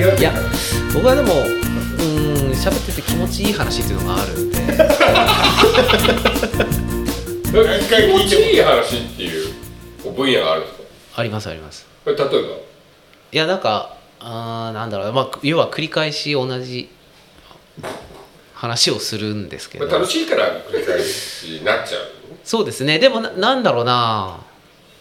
やいや僕はでもうん喋ってて気持ちいい話っていうのがあるんで。一回気持ちいい話っていう分野があるんですか？ありますあります。例えば？いやなんかあーなんだろう。まあ要は繰り返し同じ話をするんですけど。まあ楽しいから繰り返しになっちゃうそうですね。でもななんだろうな。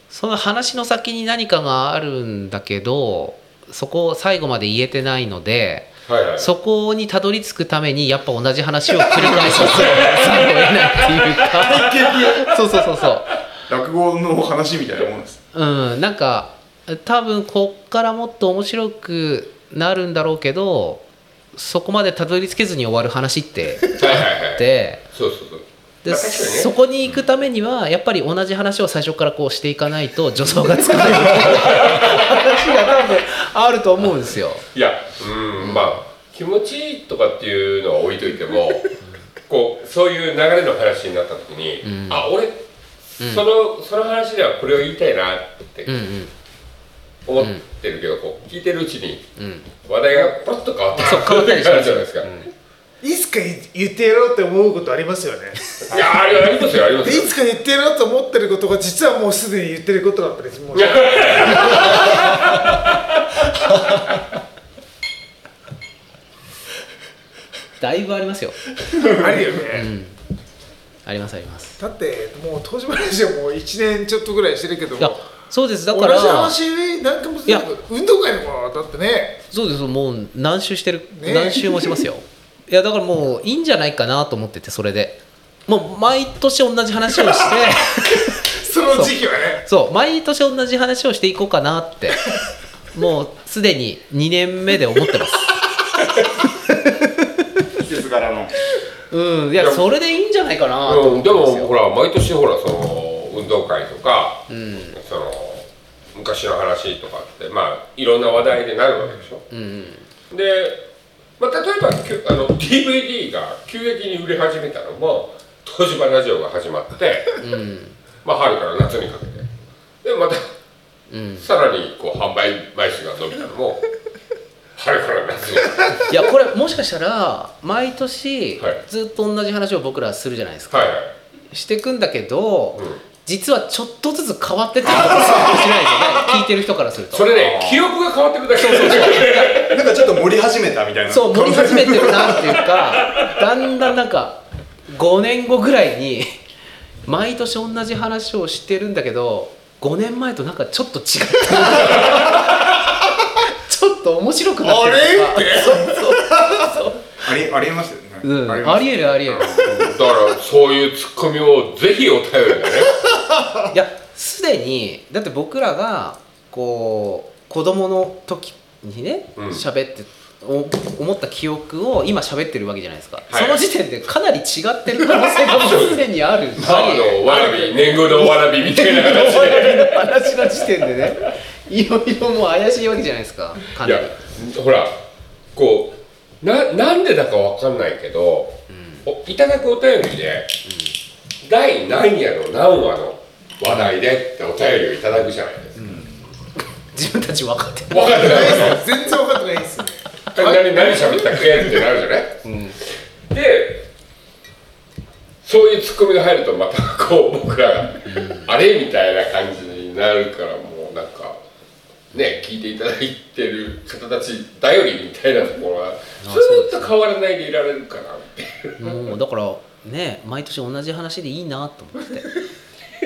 その話の先に何かがあるんだけどそこを最後まで言えてないのではいはい。そこにたどり着くためにやっぱ同じ話を繰り返させざるを得ないっていうか。そうそうそうそう。落語の話みたいなもんです。うんなんか多分こっからもっと面白くなるんだろうけどそこまでたどり着けずに終わる話って。はいはいはい。でそうそうそう。で、そこに行くためにはやっぱり同じ話を最初からこうしていかないと助走がつかない が多分あると思うんですよ。いやうんまあ気持ちいいとかっていうのは置いといてもこうそういう流れの話になった時に、うん。あ俺、そのその話ではこれを言いたいなってうんうん。思ってるけど、こう聞いてるうちにうん。話題がポロッと変わってそう変わったりしますじゃないですか、いつか言ってやろうって思うことありますよね。いやありますよありますいつか言ってやろうと思ってることが実はもうすでに言ってることだったりします だいぶありますよ。あるよね、ありますあります。だってもう当時話はもう1年ちょっとぐらいしてるけどいやもそうです。だ同じから話なんかもいや運動会の子だってね。そうです。もう何周してる、ね。何周もしますよ。いやだからもういいんじゃないかなと思っててそれで。もう毎年同じ話をして。その時期はね。そう。毎年同じ話をしていこうかなって。もうすでに2年目で思ってます。季節柄の。うん。いやそれでいいんじゃないかなと思ってますよ。もほら毎年ほらその運動会とか、うん。その昔の話とかってまあいろんな話題でなるわけでしょ。うん。で、まあ、例えばあの DVD が急激に売れ始めたのも東芝ラジオが始まって、うんまあ、春から夏にかけて。でまたうん。さらにこう販売枚数が伸びたのも 春から夏にいやこれもしかしたら毎年はい。ずっと同じ話を僕らするじゃないですか、はいはい。していくんだけど、うん。実はちょっとずつ変わってってることかもしれないですよね。聞いてる人からすると。それね記憶が変わってくだけなんかちょっと盛り始めたみたいな。そう盛り始めてるなっていうかだんだんなんか5年後ぐらいに毎年同じ話をしてるんだけど5年前となんかちょっと違ってる ちょっと面白くなってるあれ？そうそう。そうありありえますよね、うん、ありえるありえる。だからそういうツッコミをぜひお便りでね。いやすでにだって僕らがこう子供の時にねうん。喋、ってお思った記憶を今喋ってるわけじゃないですか、はい。その時点でかなり違ってる可能性がもうすでにある。あのわらび年貢のわらびみたいな形終わで話の時点でね。いろいろもう怪しいわけじゃないですか。かいやなりほらこうななんでだかわかんないけど、おいただくお便りで、第何夜の何話の話題でってお便りをいただくじゃないですか、自分たち分かってない。分かってない。ですか全然分かってないです。ね何何喋ったっけ？ってなるじゃない、でそういうツッコミが入るとまたこう僕らが、あれ？みたいな感じになるからもうなんかね聞いていただいてる方たち頼りみたいなところはずーっと変わらないでいられるかなってもうだからね毎年同じ話でいいなと思って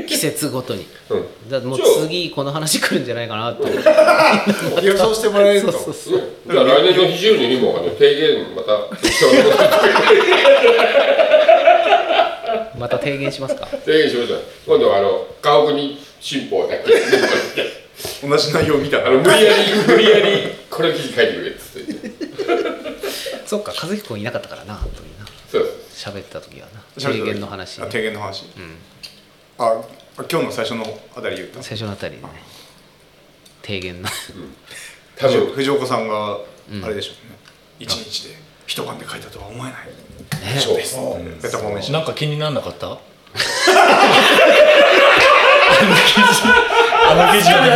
季節ごとに。うん。だからもう次この話来るんじゃないかなって。予想してもらえると。そうそうそう。じゃあ来年の非常ににもあの提言また また提言しますか。提言しましょう。今度はあの川国新報だけ同じ内容見たあの無理やり無理やりこの記事書いてくれっつって。そっか和彦君いなかったからな本当にな。そうです喋った時はな。提言の話、提言の話、あ今日の最初のあたり言った？最初のあたりでね。提言の。多分藤岡さんがあれでしょうね、一日で一晩で書いたとは思えない。ね。そうです、ベタ褒めしなんか気にならなかった？あの記事あの記事読んで。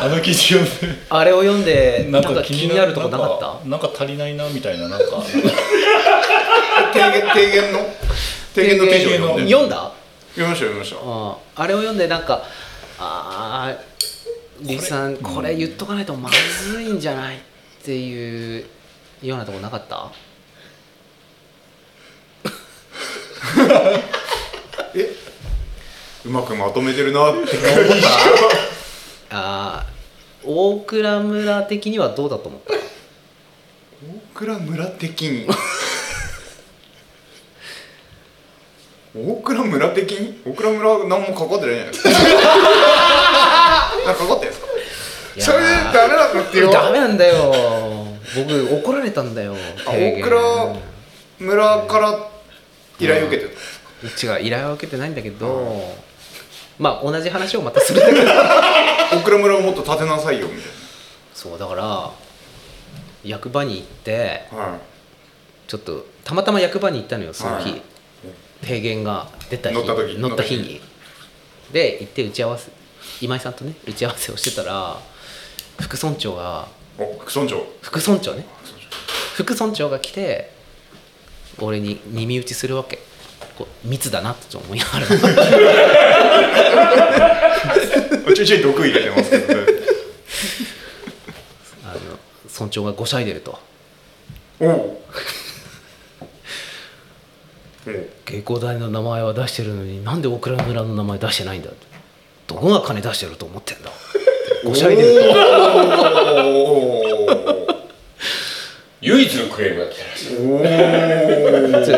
あの記事読んであれを読んでなんか気気になるとこなかった？なんかなんか足りないなみたいななんか。提言提言の？提言の記事を読んで。読んだ？読みました読みました。ああれを読んでなんかああリスさんこれ言っとかないとまずいんじゃないっていうようなとこなかった？うまくまとめてるなって ああ大倉村的にはどうだと思った？大倉村的に？大倉村的？に大倉村何もかかってないじゃないですかなんかかかってんですか？それでダメなんだってよ。ダメなんだよ。僕怒られたんだよ。大倉村から依頼を受けてた違う依頼は受けてないんだけど、まあ同じ話をまたするんだけど 大倉村をもっと建てなさいよみたいそうだから役場に行ってなはちょっとたまたま役場に行ったのよその日、はい提言が出た日乗った時乗った日に。で行って打ち合わせ今井さんとね打ち合わせをしてたら副村長がいお副村長。副村長ね。副村長。が来て俺に耳打ちするわけ。こう密だなって思いながら。ちょいちょい毒入れてますけどね。あの村長が5歳出ると。おう。おう稽古台の名前は出してるのになんで大倉村の名前出してないんだどこが金出してると思ってんだ5歳出ると。おー。唯一のクレームが来たらしいそ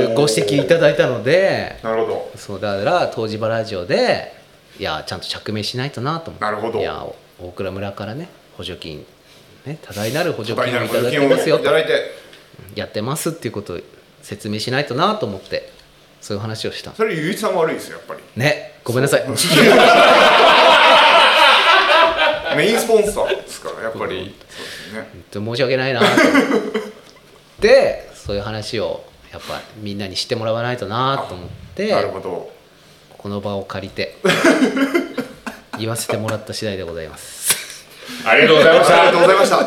ういうご指摘いただいたのでなるほど。そうだから東芝ラジオでいやちゃんと釈明しないとなと思って。なるほど。いや大倉村からね補助金ね多大なる補助金をいただいてますよやってますっていうことを説明しないとなと思ってそういう話をした。それゆういちさん悪いですよやっぱり。ねごめんなさい。メインスポンサーですからやっぱり。そうですね。本当に申し訳ないなと思って。そういう話をやっぱみんなに知ってもらわないとなと思って。なるほど。この場を借りて言わせてもらった次第でございます。ありがとうございましありがとうごた。ざいました。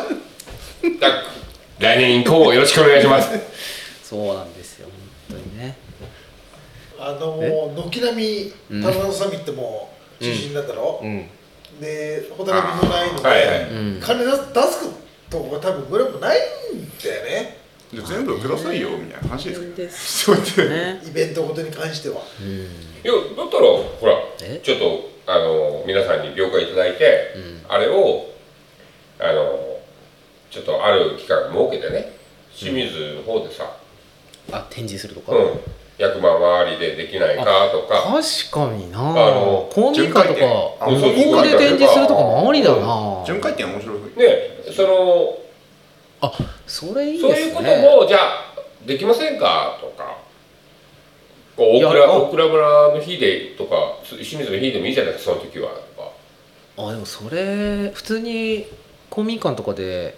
来年以降もよろしくお願いします。そうなんです。よ本当にねあの軒並みうん。タナサミットも中止になったろ、うん。で働きもないので、はいはい。うん。金出す出すとこが多分村もないんだよね。じゃあ全部くださいよみたいな話ですけどそうやってね。イベントごとに関しては。うん。いやだったらほらえ？ちょっとあの皆さんに了解いただいて、うん。あれをあのちょっとある期間設けてね清水の方でさ、あ展示するとか、うん役場周りでできないかとか。確かにな。の公民館とかこあこで展示するとかもありだな。巡回展面白い。ねそのあそれいいそうですね。いうこともじゃあできませんかとか。こう大倉大倉村の日でとか清水の日でもいいじゃないですかその時はとか。あでもそれ普通に公民館とかで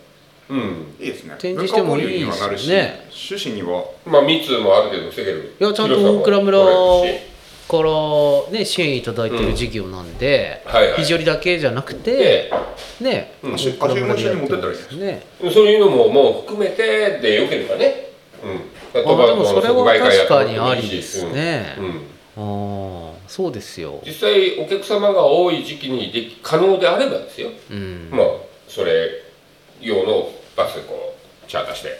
うん。いいですね。展示してもいいですね。趣旨には。まあ密もある程度防げるいやちゃんと大倉村からね支援いただいてる事業なんで、はいはい。肘折だけじゃなくてで、ね、うん。足大倉村でやって足の下に持ってったらいいますねそういうのももう含めてでよければね、うん、あでもそれは確かにありいですね、うんうんああそうですよ実際お客様が多い時期にでき可能であればですよ、うん、まあそれ用のバスこうチャーターして。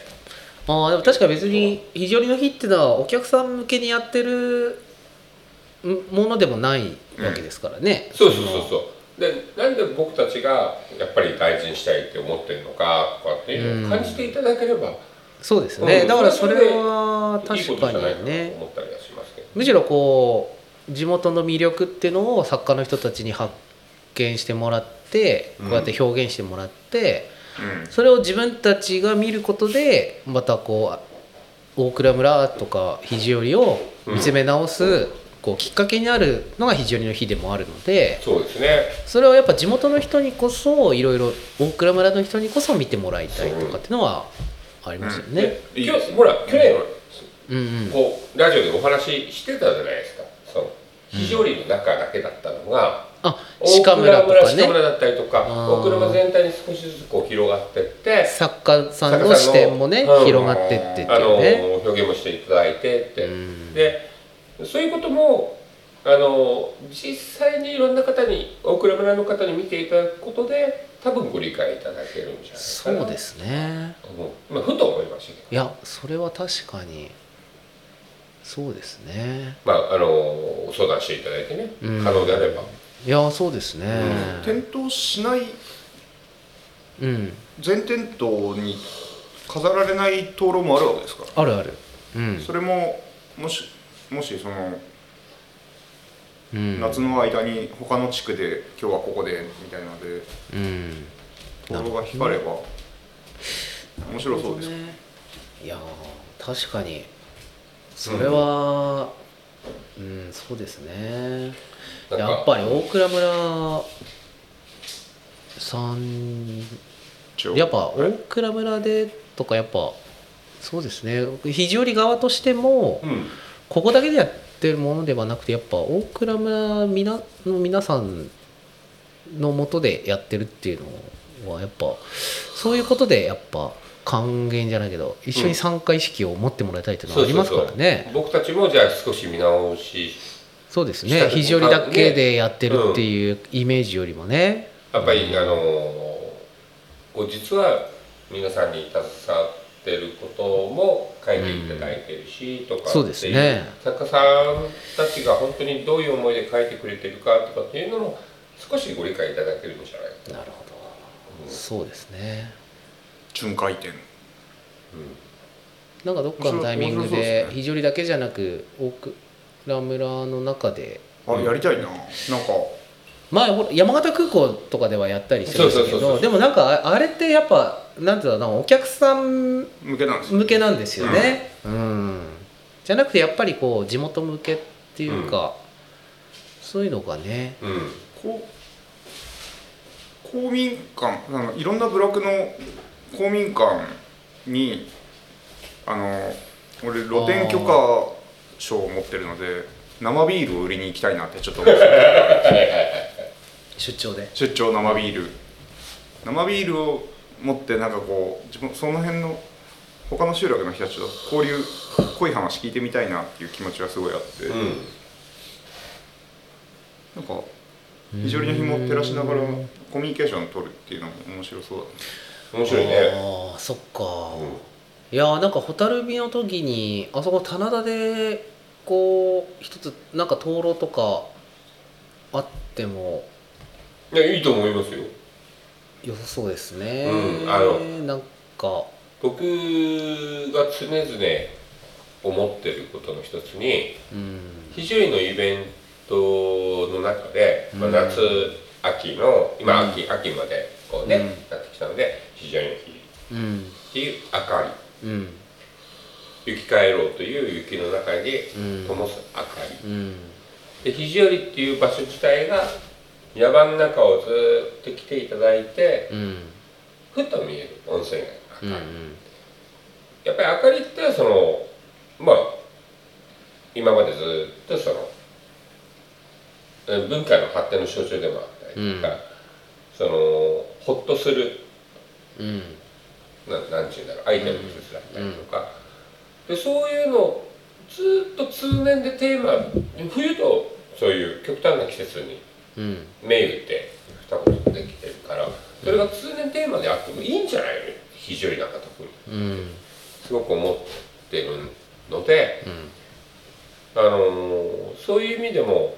ああでも確か別に肘折の日ってのはお客さん向けにやってるんものでもないわけですからね、そうそうそうそう。でなんで僕たちがやっぱり大事にしたいって思ってるのかとかっていうのを感じていただければ、そうですね、うんだからそれは確かにね。むしろこう地元の魅力っていうのを作家の人たちに発見してもらってこうやって表現してもらって、うんそれを自分たちが見ることでまたこう大倉村とか肘折を見つめ直す、こうきっかけになるのが肘折の日でもあるのでそうですね。それをやっぱ地元の人にこそいろいろ大倉村の人にこそ見てもらいたいとかっていうのはありますよね。でいいです今日ほら去年うんうん。こうラジオでお話ししてたじゃないですか。その非常理の中だけだったのが、鹿村とか鹿村ねだったりとかあー大倉村全体に少しずつこう広がってって。作家さんの視点もねうん。広がってってってあのいうね。表現もしていただいてって、うん。でそういうこともあの実際にいろんな方に大倉村の方に見ていただくことで多分ご理解いただけるんじゃないかな。そうですね。うん。まあ、ふと思いましたけど。いやそれは確かにそうですね。まああの相談していただいてね、うん。可能であればいやそうですね。点灯しないうん。全点灯に飾られない灯籠もあるわけですか、あるある。うん。それももしもしそのうん。夏の間に他の地区で今日はここでみたいなのでうん。灯籠が光れば面白そうです、ね。いやー確かに。それはうん、そうですねやっぱり大倉村さんやっぱ大倉村でとかやっぱそうですね。肘折側としてもうん。ここだけでやってるものではなくてやっぱ大倉村みなの皆さんのもとでやってるっていうのはやっぱそういうことでやっぱ還元じゃないけど一緒に参加意識を持ってもらいたいっていうのはありますからね、僕たちもじゃあ少し見直しそうですね。肘折だけでやってるっていうイメージよりもね、やっぱりあのこう実は皆さんに携わってることも書いていただいてるし、とかそうですね。作家さんたちが本当にどういう思いで書いてくれてるかとかっていうのも少しご理解いただけるんじゃないかなるほど、そうですね。巡回展。なんかどっかのタイミングで肘折だけじゃなく大倉村の中で。あやりたいな。なんか。前ほら山形空港とかではやったりしてましたけそうそうそうそうどでもなんかああれってやっぱなんていうのかなお客さん向けなんですよ向けなんですよね、うん。じゃなくてやっぱりこう地元向けっていうか、そういうのがね。うん。こう公民館あのいろんな部落の公民館にあの俺露店許可証を持ってるので生ビールを売りに行きたいなってちょっと思って。出張で。出張生ビール。生ビールを持ってなんかこう自分その辺の他の集落の人たちと交流濃い話聞いてみたいなっていう気持ちがすごいあって、うんなんか非常に紐を照らしながらコミュニケーションを取るっていうのも面白そうだね。面白いね。ああそっか、うんいやーなんか蛍火の時にあそこ棚田でこう一つなんか灯籠とかあってもいやいいと思いますよ。良さそうですね、うんあのなんか僕が常々思ってることの一つにうん。肘折のイベントの中で、まあ、うん。夏秋の今秋,、秋までこうね、うん。なってきたので肘折の日。うん。っていう明かうん。り雪帰ろうという雪の中にうん。灯す明かり。うん。で肘折っていう場所自体が山の中をずっと来ていただいてうん。ふっと見える温泉街うんの明かり、やっぱり明かりってそのまあ今までずっとそのえ文化の発展の象徴でもあったりとか、うん。そのほっとするうんななんていうんだろうアイテムの一つだったりとか、でそういうのをずっと通年でテーマ冬とそういう極端な季節にうん。銘打って二言できてるからそれが通年テーマであってもいいんじゃないの？非常になんか特に。うん。すごく思ってるので、あのーそういう意味でも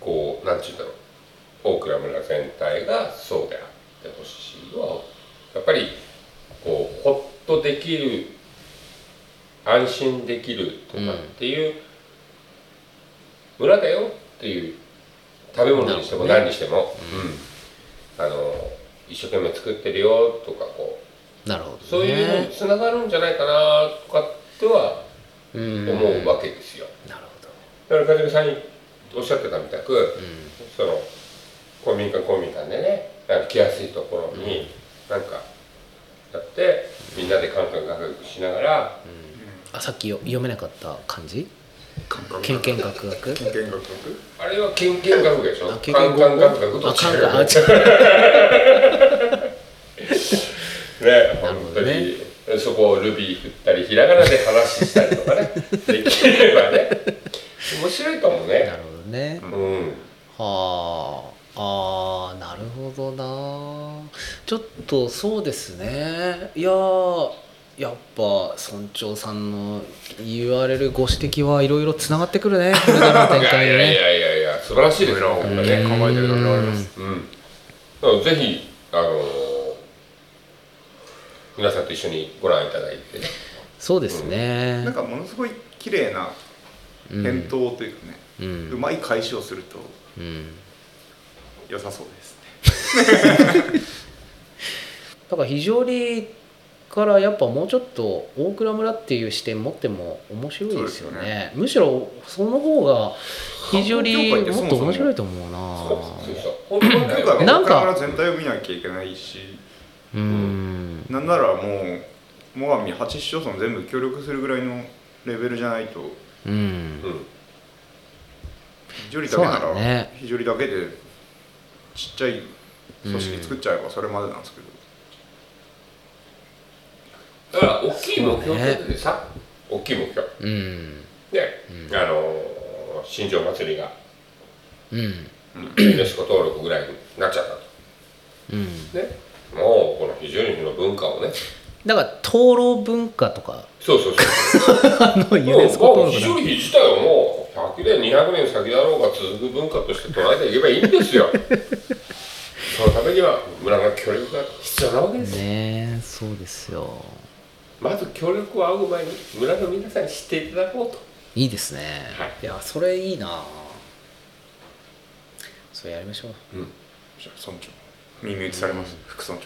こうなんていうんだろう大倉村全体がそうであってほしいのはやっぱりとできる安心できるとかっていう村だよっていう食べ物にしても何にしても、うん。あの一生懸命作ってるよとかこうなるほど、ね、そういうのにつながるんじゃないかなとかってはうん思うわけですよ。なるほだから風さんにおっしゃってたみたく、ど、その公民館公民館でね来やすいところになんかやってみんなでカンカンガクガクしながらあさっきよ読めなかった漢字感覚。けんけんがくがく？けんけんがく。あれはケンケン学でしょ？あけカンカンんけんが学学と違うかあ違う。ねなるほ本当どね。にそこをルビー振ったりひらがなで話したりとかね。できればね。面白いかもなるねほどね。うん。はあ。あーなるほどな。ちょっとそうですね。いやーやっぱ村長さんの言われるご指摘はいろいろつながってくるね これからの展いや開にね。いやいやいやいや素晴らしいですね考えてるだけありますうん。ぜひあの皆さんと一緒にご覧いただいて。ねそうですね。なんかものすごい綺麗な返答というかね、ううんまい返しをするとうん。良さそうですね。だから非常にからやっぱもうちょっと大倉村っていう視点持っても面白いですよね。そうですよむしろその方が非常にもっと面白いと思うな。なんか全体を見なきゃいけないし。うん。なんならもう最上8市町村全部協力するぐらいのレベルじゃないと。うん。うん。非常にだけならね。非常にだけでちっちゃい組織作っちゃえばそれまでなんですけど、だから大きい目標立ててさ、大きい目標。うん。で、あの新庄祭りがうん。ユネスコ登録ぐらいになっちゃったと。うん。ね。もうこの非常にの文化をね。だから灯籠文化とか。そうそうそう。あのユネスコもうもう非登録だ常に自体はもう100年200年先だろうが続く文化として捉えていけばいいんですよ。そのためには村の協力が必要なわけですよ、ねそうですよまず協力を仰ぐ前に村の皆さんに知っていただこうと。いいですね、はい。いやそれいいな。それやりましょう。じゃあ村長耳打ちされます、副村長。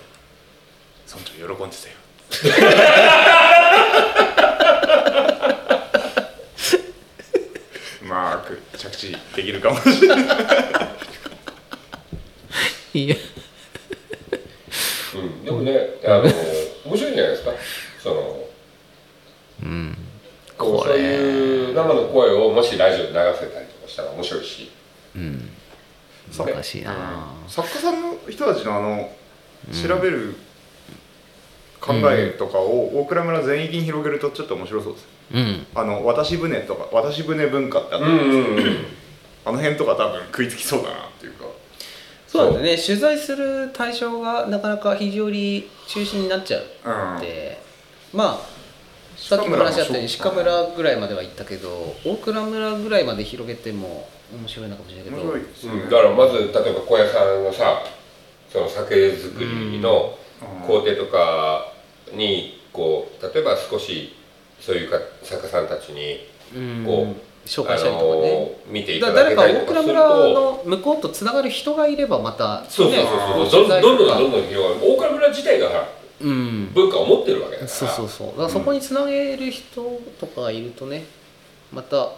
村長喜んでたよ。うまく着地できるかもしれない。いや。うん、でもねあの面白いんじゃないですかそのうん。こうそういう生の声をもしラジオで流せたりとかしたら面白いし。うん。そう難しいな、作家さんの人たちのあの調べる考えとかを大倉村全域に広げるとちょっと面白そうです。うん。あの渡し船とか渡し船文化ってあったうんうんうん。あの辺とか多分食いつきそうだなっていうか。そうなんだね。取材する対象がなかなか非常に中心になっちゃううん。で、まあさっきも話あったように鹿村ぐらいまでは行ったけど大倉村ぐらいまで広げても面白いのかもしれないけど。面白いですよね、うん、だからまず例えば小屋さんのさその酒造りのうん。工程とかにこう例えば少しそういうか作家さんたちにうん。こ紹介したりとかね、ー見ていだただけたりとかする倉村との向こうとつながる人がいればまたそうそうねそうそう。どんどんどんどんんどん広がる。大倉村自体がさうん。文化を持ってるわけだから。そうそうそう。だからそこにつなげる人とかがいるとねまた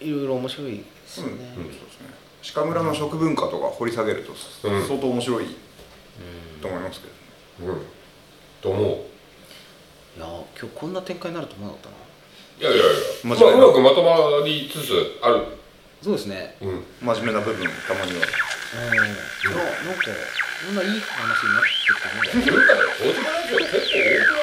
いろいろ面白いですよね、そうですね。鹿村の食文化とか掘り下げるとうん。相当面白いと思いますけど、うん。と思う。いや今日こんな展開になると思わなかったな。いやいやいや、まあ、うまくまとまりつつある。そうですね。うん。真面目な部分たまにはうん。いやなんかこんないい話になってきたね そ